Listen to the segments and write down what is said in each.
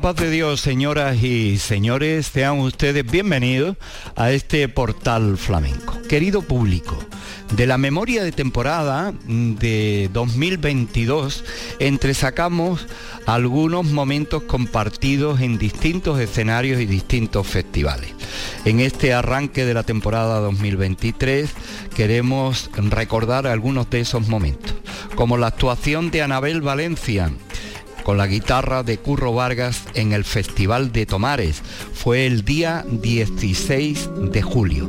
paz de Dios, señoras y señores, sean ustedes bienvenidos a este portal flamenco. Querido público, de la memoria de temporada de 2022 entresacamos algunos momentos compartidos en distintos escenarios y distintos festivales. En este arranque de la temporada 2023 queremos recordar algunos de esos momentos, como la actuación de Anabel Valencia con la guitarra de Curro Vargas en el Festival de Tomares. Fue el día 16 de julio.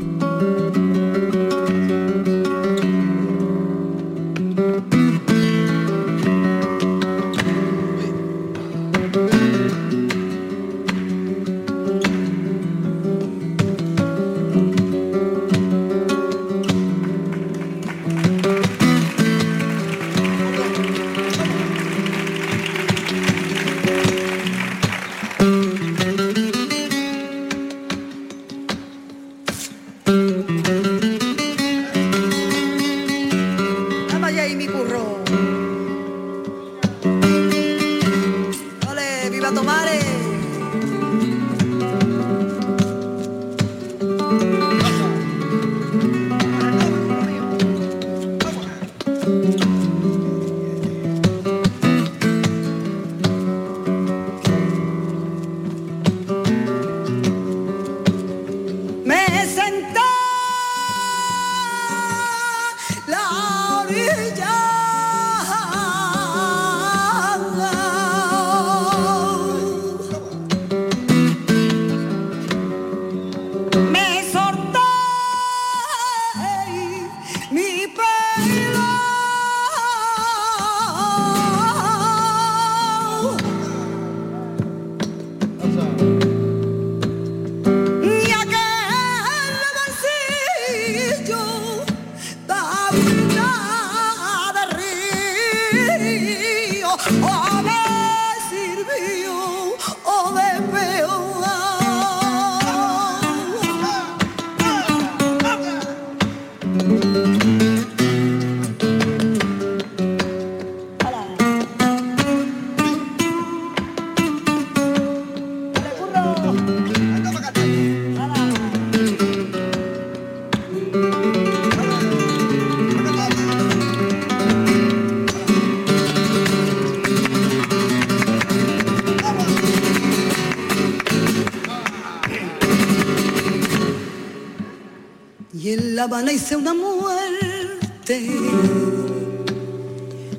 La hice una muerte.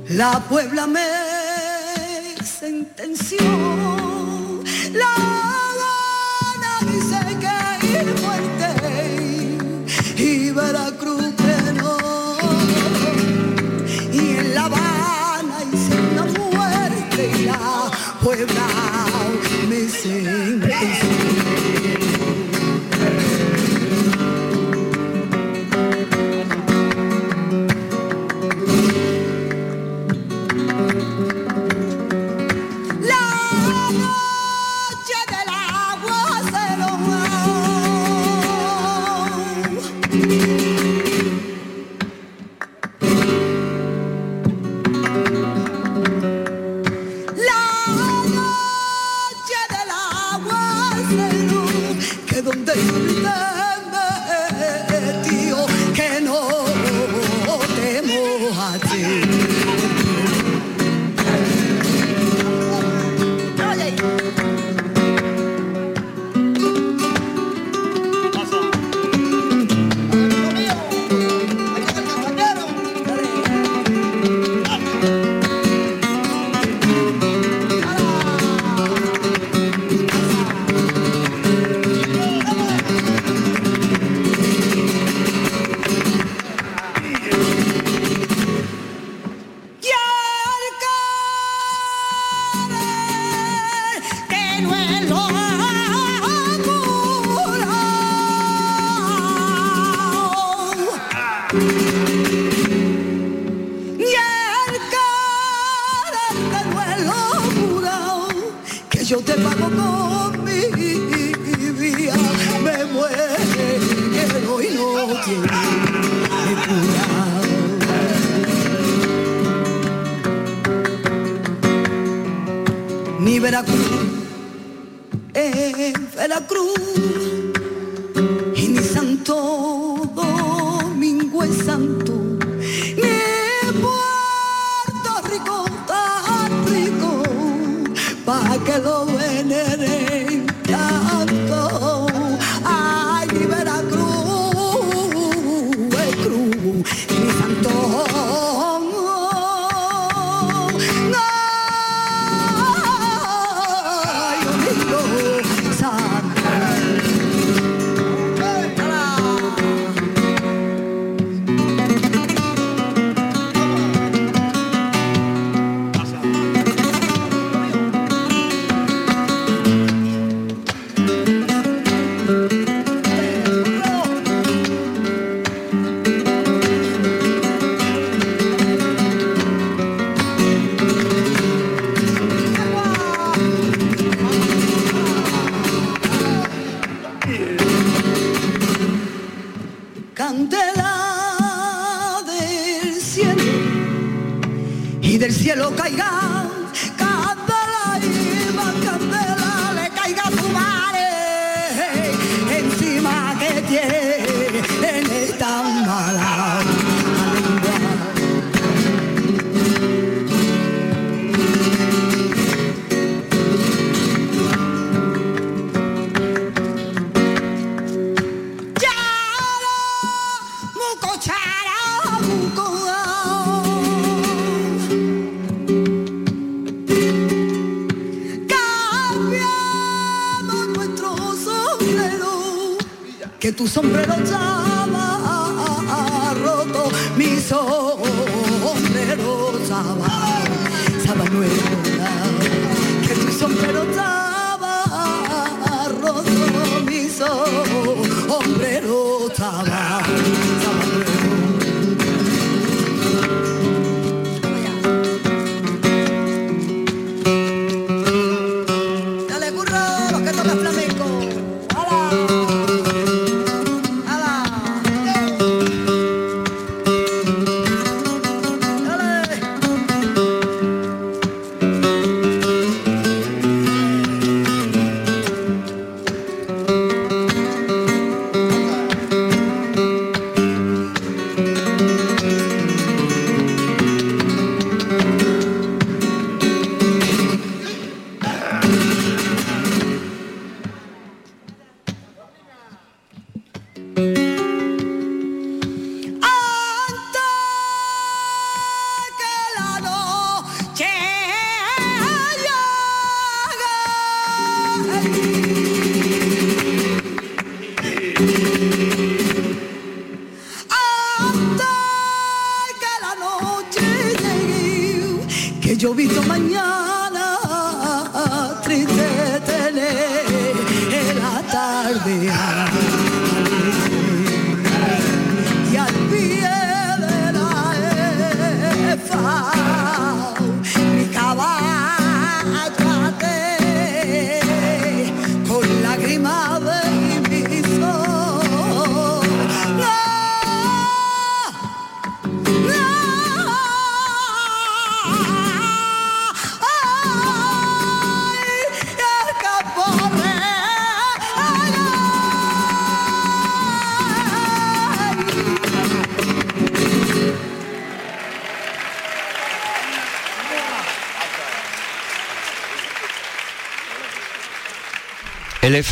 La Puebla me sentenció. La Habana dice que ir muerte y Veracruz que. Y en La Habana hice una muerte y la Puebla yo te pago con mi vida. Me muero y no tiene cura. Ni Veracruz, en Veracruz,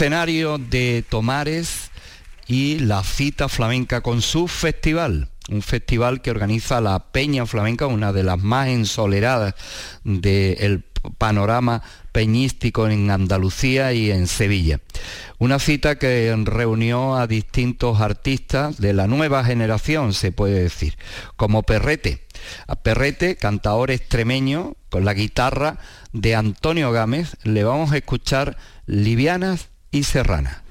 escenario de Tomares y la cita flamenca con su festival, un festival que organiza la Peña Flamenca, una de las más ensoleradas del panorama peñístico en Andalucía y en Sevilla. Una cita que reunió a distintos artistas de la nueva generación, se puede decir, como Perrete. A Perrete, cantador extremeño, con la guitarra de Antonio Gámez, le vamos a escuchar Livianas y Serranas.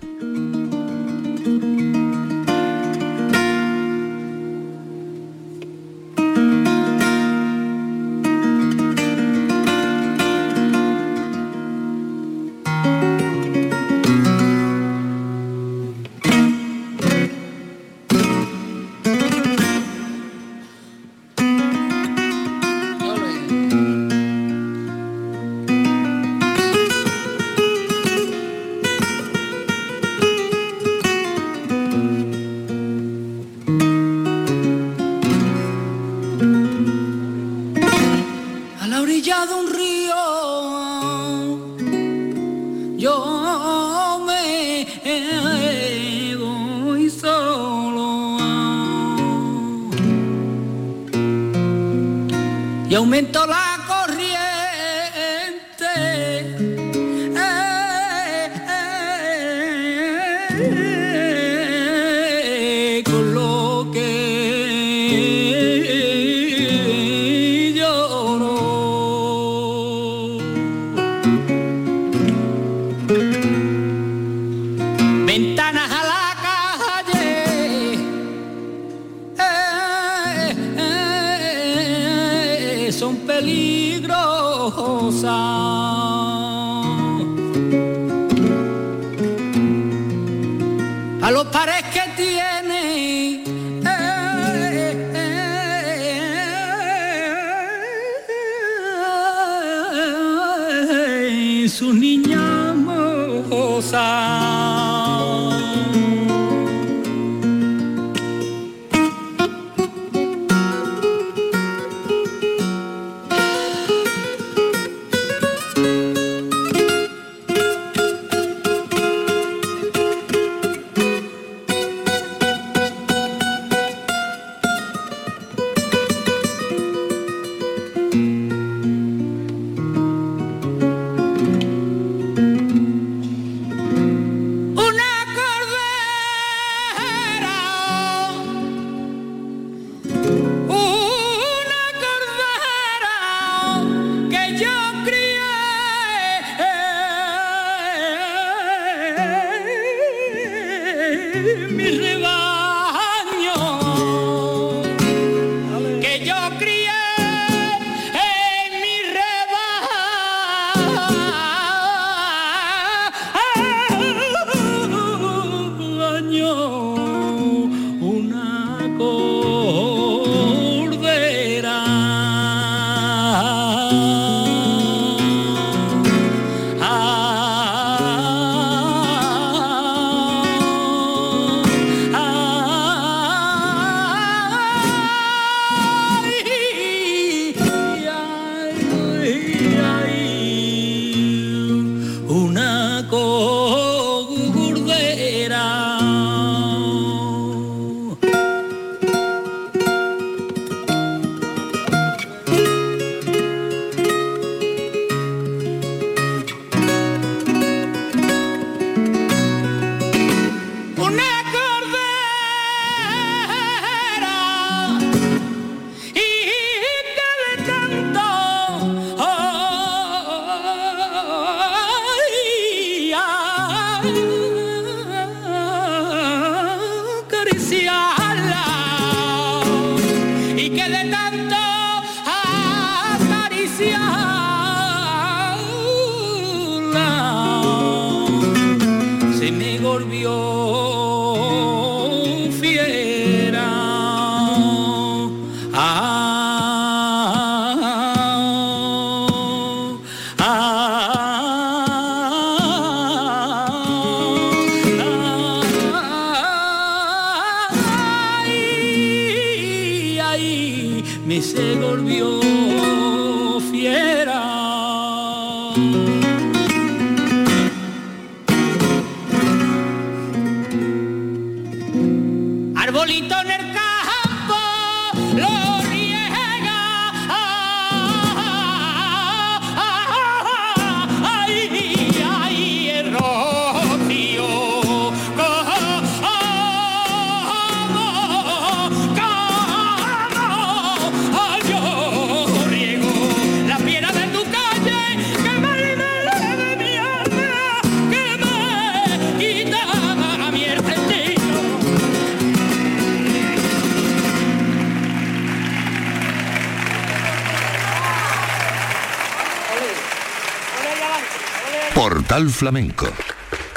Flamenco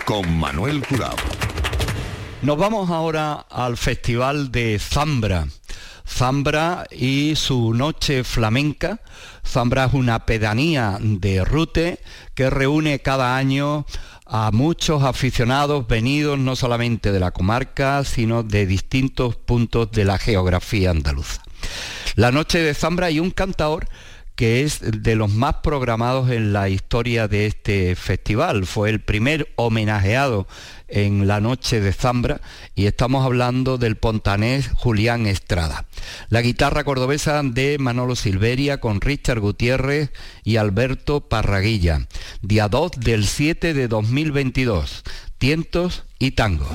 con Manuel Curao. Nos vamos ahora al Festival de Zambra. Zambra y su Noche Flamenca. Zambra es una pedanía de Rute que reúne cada año a muchos aficionados venidos no solamente de la comarca, sino de distintos puntos de la geografía andaluza. La Noche de Zambra y un cantaor que es de los más programados en la historia de este festival. Fue el primer homenajeado en la noche de Zambra y estamos hablando del pontanés Julián Estrada. La guitarra cordobesa de Manolo Silveria con Richard Gutiérrez y Alberto Parraguilla. Día 2 del 7 de 2022. Tientos y tangos.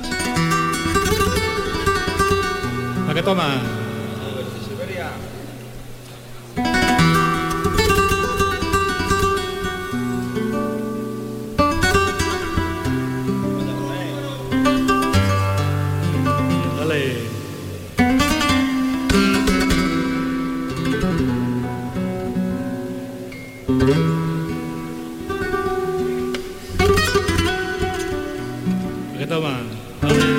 ¿A qué toma? Qué toma?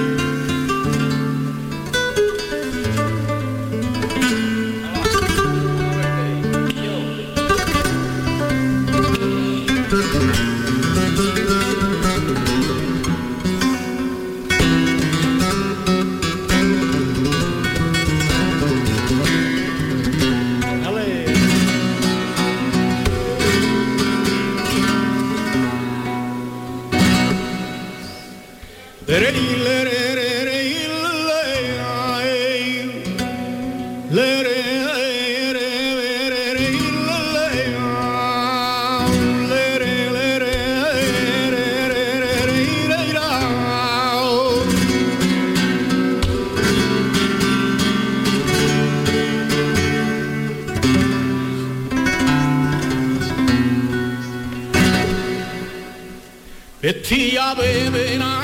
Betty, baby, now.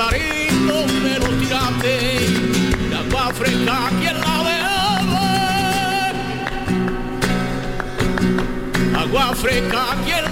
Cantarito de los tirates, de agua fresca quien la bebe. Agua fresca quien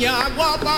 minha guapa.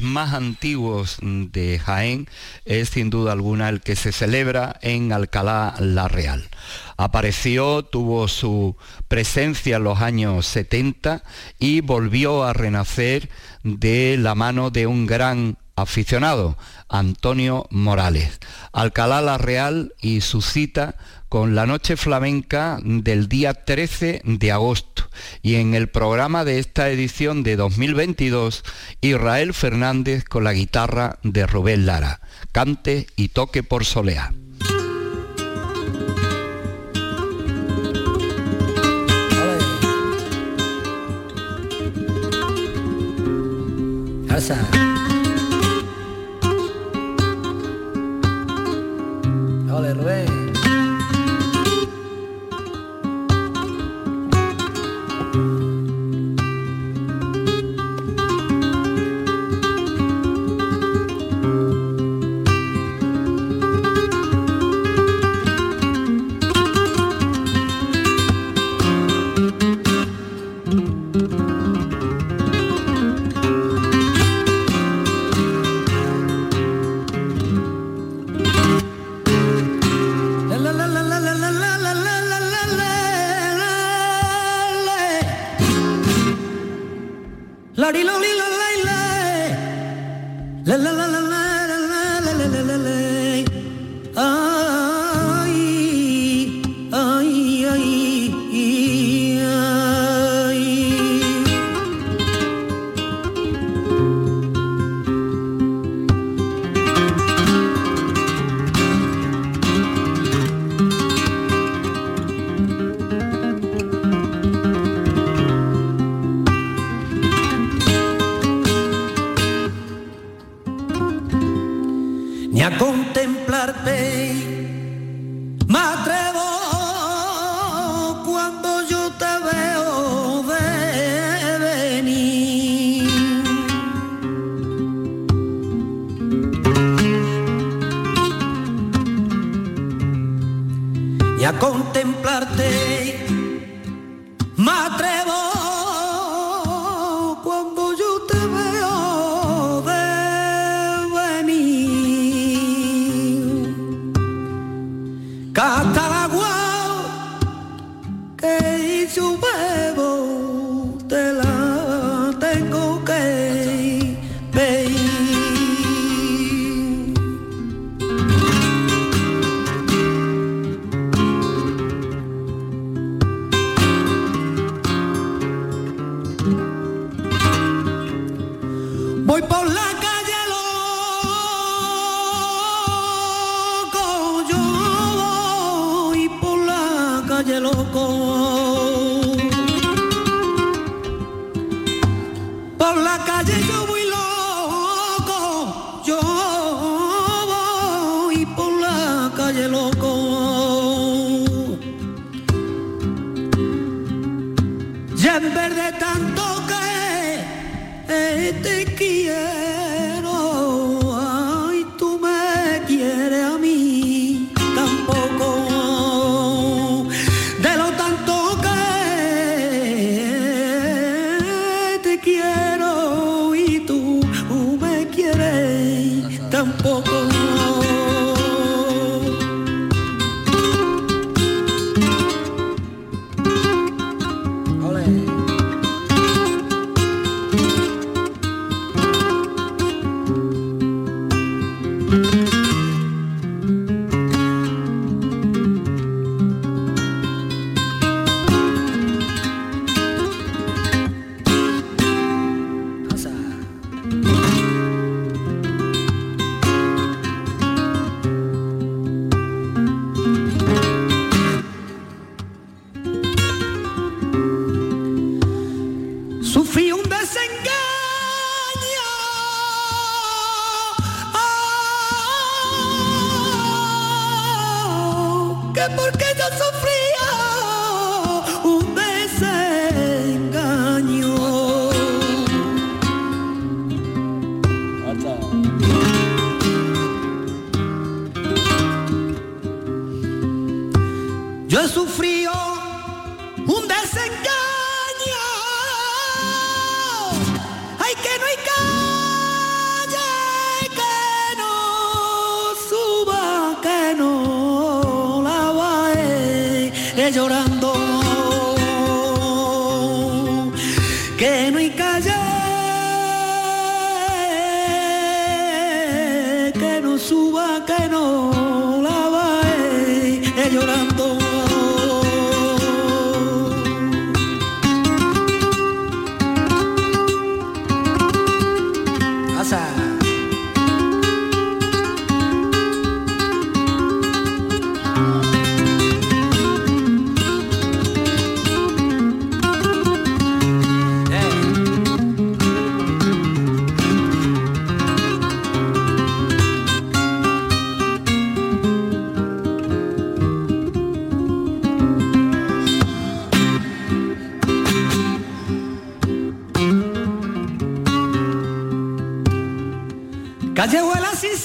más antiguos de Jaén es sin duda alguna el que se celebra en Alcalá la Real. Apareció, tuvo su presencia en los años 70 y volvió a renacer de la mano de un gran aficionado Antonio Morales. Alcalá La Real y su cita con la noche flamenca del día 13 de agosto. Y en el programa de esta edición de 2022, Israel Fernández con la guitarra de Rubén Lara. Cante y toque por Soleá. atrevo Sin salida.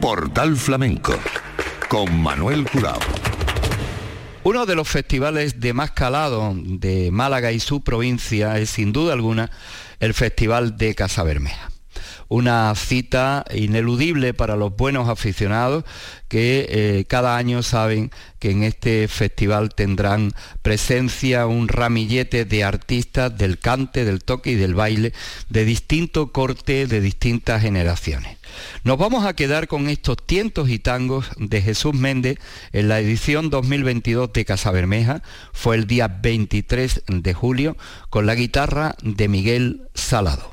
Portal Flamenco con Manuel Curao. Uno de los festivales de más calado de Málaga y su provincia es sin duda alguna el Festival de Casa Bermeja. Una cita ineludible para los buenos aficionados que eh, cada año saben que en este festival tendrán presencia un ramillete de artistas del cante, del toque y del baile de distinto corte, de distintas generaciones. Nos vamos a quedar con estos tientos y tangos de Jesús Méndez en la edición 2022 de Casa Bermeja. Fue el día 23 de julio con la guitarra de Miguel Salado.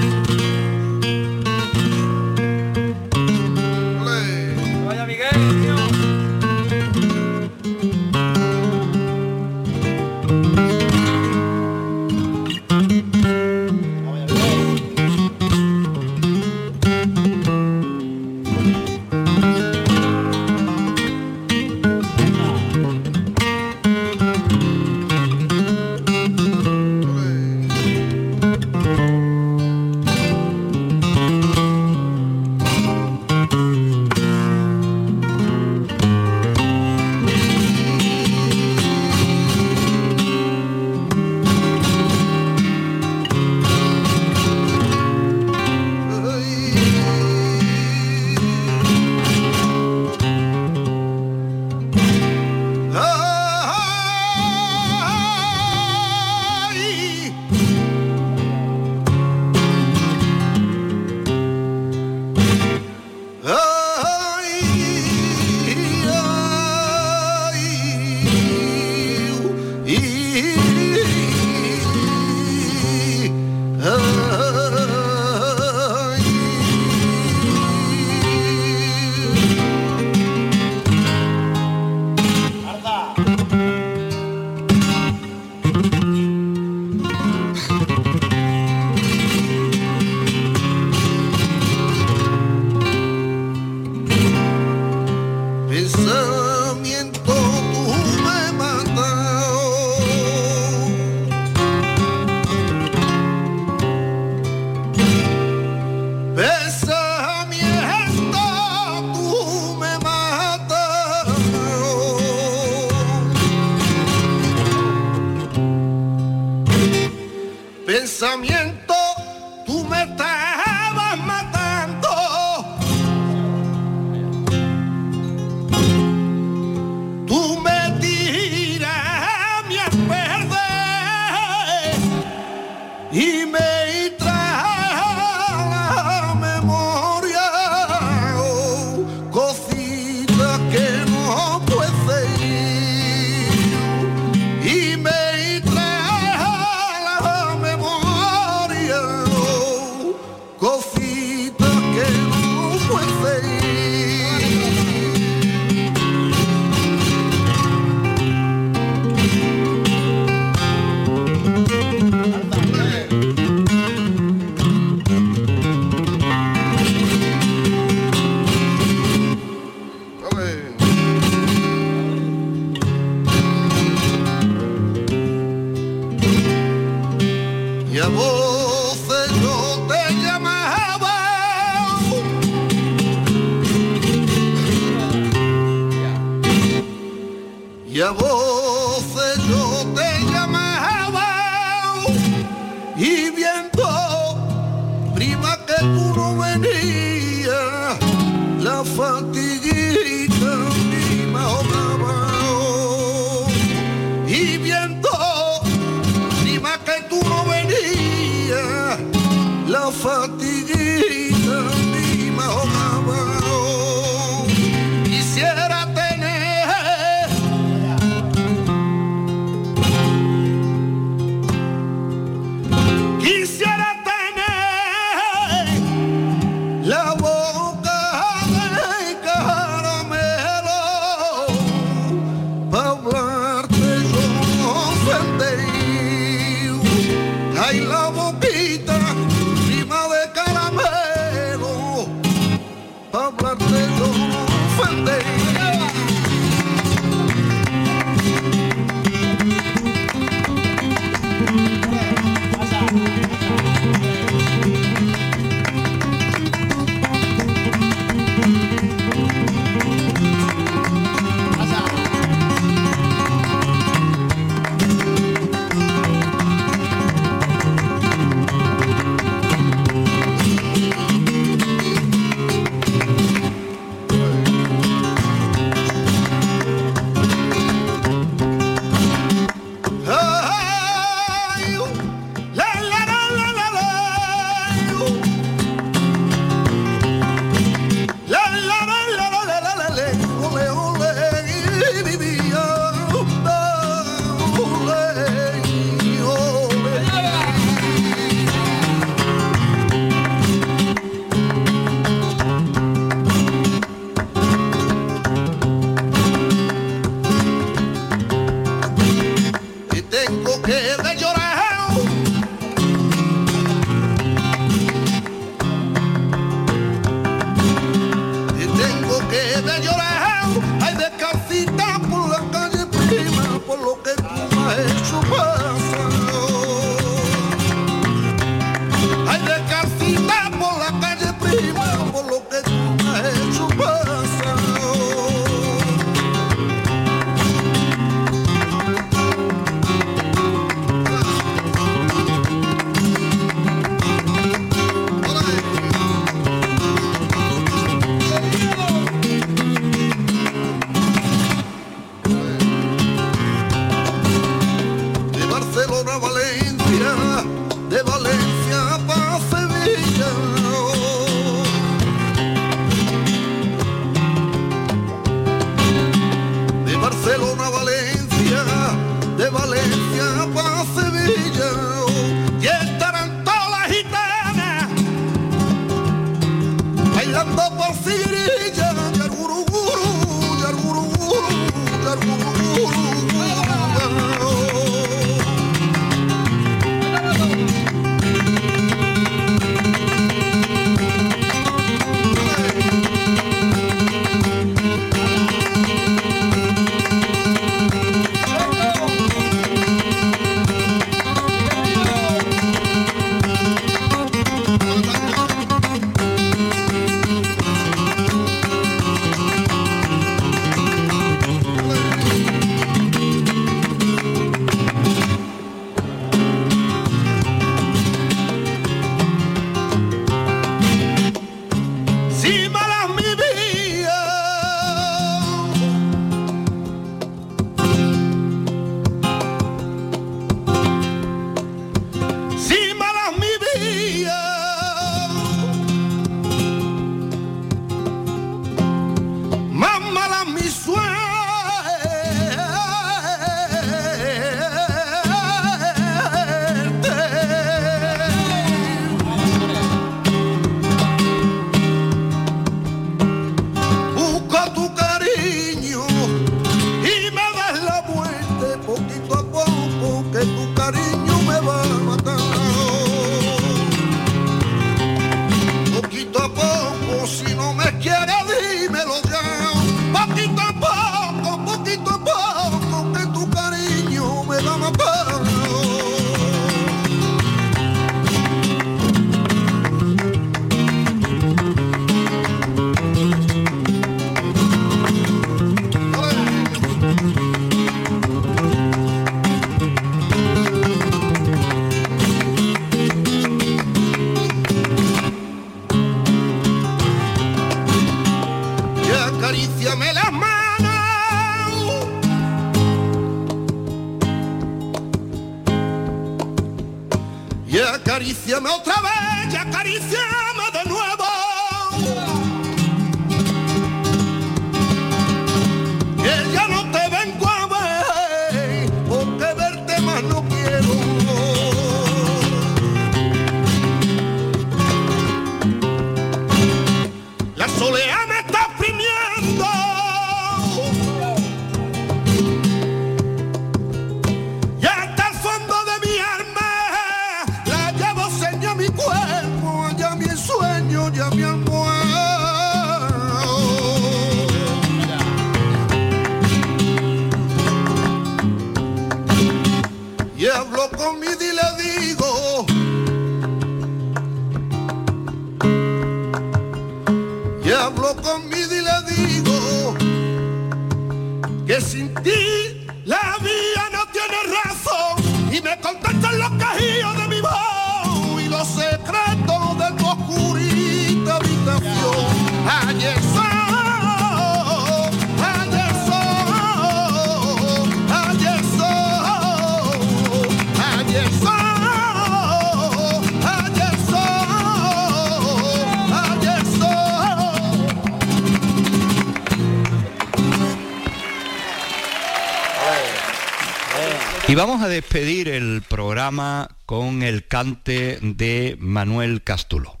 Vamos a despedir el programa con el cante de Manuel Castulo.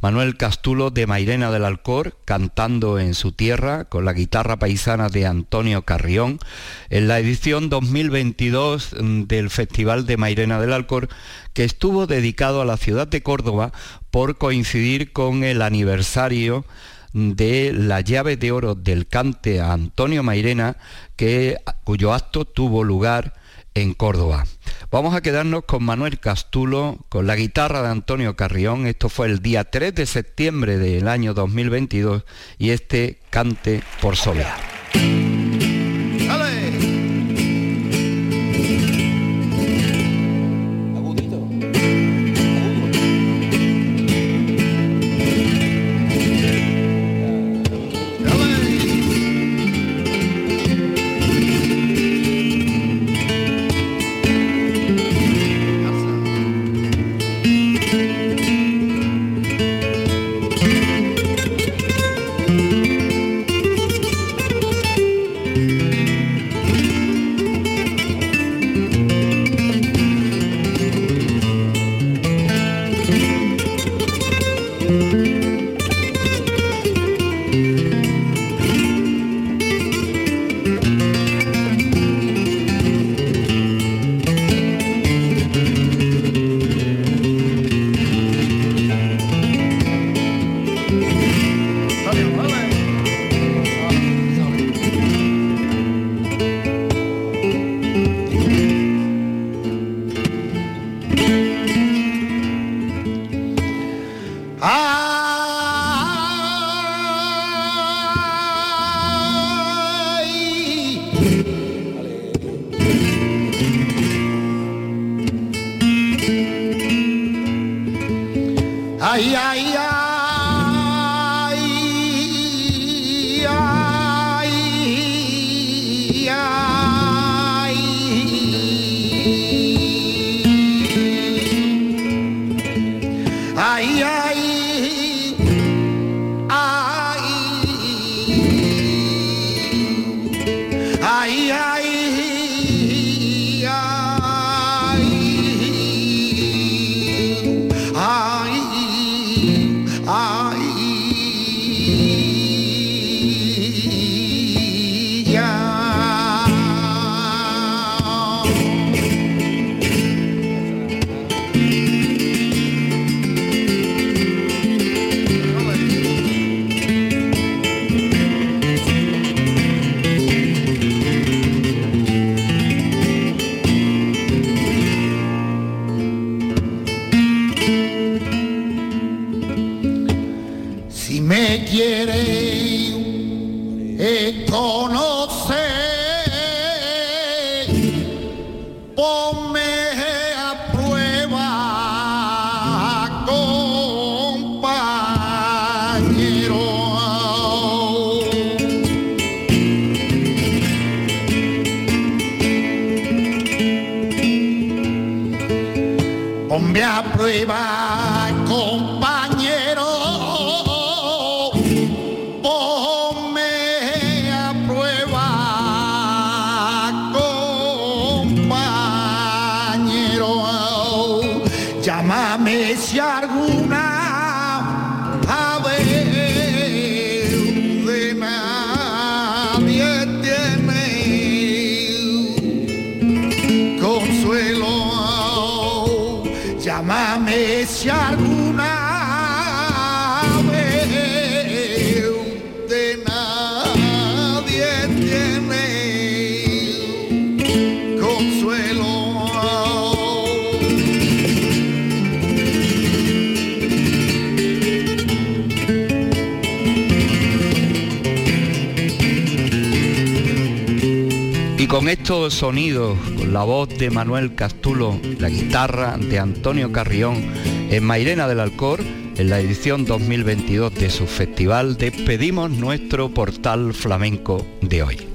Manuel Castulo de Mairena del Alcor, cantando en su tierra con la guitarra paisana de Antonio Carrión, en la edición 2022 del Festival de Mairena del Alcor, que estuvo dedicado a la ciudad de Córdoba por coincidir con el aniversario de la llave de oro del cante a Antonio Mairena, que, cuyo acto tuvo lugar en Córdoba. Vamos a quedarnos con Manuel Castulo, con la guitarra de Antonio Carrión. Esto fue el día 3 de septiembre del año 2022 y este cante por solear. Con estos sonidos, con la voz de Manuel Castulo, la guitarra de Antonio Carrión en Mairena del Alcor, en la edición 2022 de su festival, despedimos nuestro portal flamenco de hoy.